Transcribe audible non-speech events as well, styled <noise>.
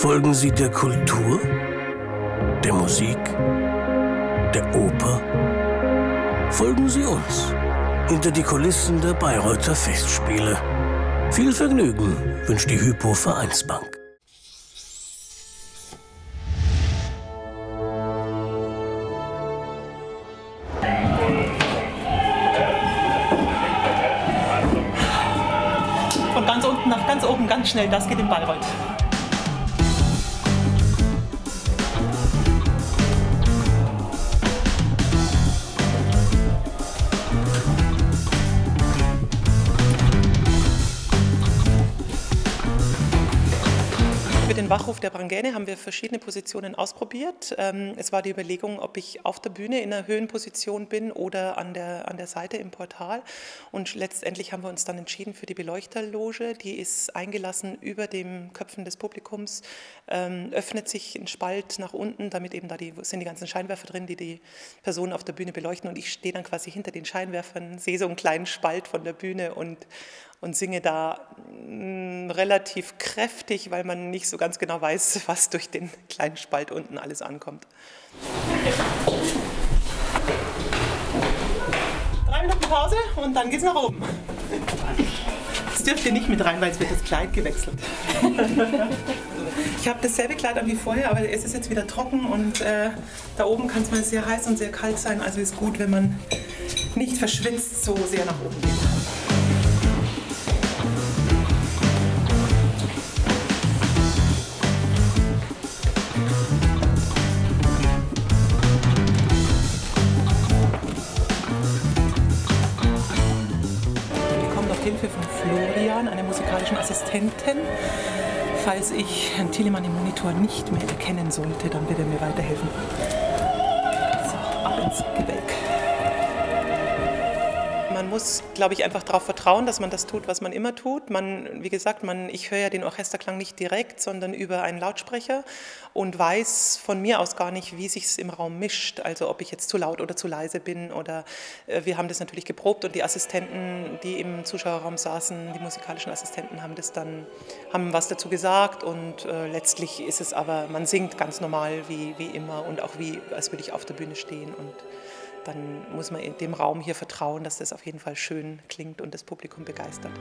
Folgen Sie der Kultur, der Musik, der Oper? Folgen Sie uns hinter die Kulissen der Bayreuther Festspiele. Viel Vergnügen wünscht die Hypo Vereinsbank. Von ganz unten nach ganz oben ganz schnell, das geht in Bayreuth. Für den Wachruf der Brangäne haben wir verschiedene Positionen ausprobiert. Ähm, Es war die Überlegung, ob ich auf der Bühne in einer Höhenposition bin oder an der, an der Seite im Portal. Und letztendlich haben wir uns dann entschieden für die Beleuchterloge. Die ist eingelassen über den Köpfen des Publikums, ähm, öffnet sich ein Spalt nach unten, damit eben da die, sind die ganzen Scheinwerfer drin, die die Personen auf der Bühne beleuchten. Und ich stehe dann quasi hinter den Scheinwerfern, sehe so einen kleinen Spalt von der Bühne und und singe da mh, relativ kräftig, weil man nicht so ganz genau weiß, <laughs> was durch den kleinen Spalt unten alles ankommt. Drei Minuten Pause und dann geht's nach oben. Jetzt dürft ihr nicht mit rein, weil es wird das Kleid gewechselt. Ich habe dasselbe Kleid an wie vorher, aber es ist jetzt wieder trocken und äh, da oben kann es mal sehr heiß und sehr kalt sein. Also ist gut, wenn man nicht verschwitzt so sehr nach oben geht. Hilfe von Florian, einer musikalischen Assistentin. Falls ich Herrn Thielemann im Monitor nicht mehr erkennen sollte, dann wird er mir weiterhelfen. So, ab ins Gebälk. Man muss, glaube ich, einfach darauf vertrauen, dass man das tut, was man immer tut. Man, wie gesagt, man, ich höre ja den Orchesterklang nicht direkt, sondern über einen Lautsprecher und weiß von mir aus gar nicht, wie sich es im Raum mischt. Also ob ich jetzt zu laut oder zu leise bin oder äh, wir haben das natürlich geprobt und die Assistenten, die im Zuschauerraum saßen, die musikalischen Assistenten haben das dann haben was dazu gesagt und äh, letztlich ist es aber man singt ganz normal wie, wie immer und auch wie als würde ich auf der Bühne stehen und dann muss man in dem Raum hier vertrauen, dass das auf jeden Fall schön klingt und das Publikum begeistert.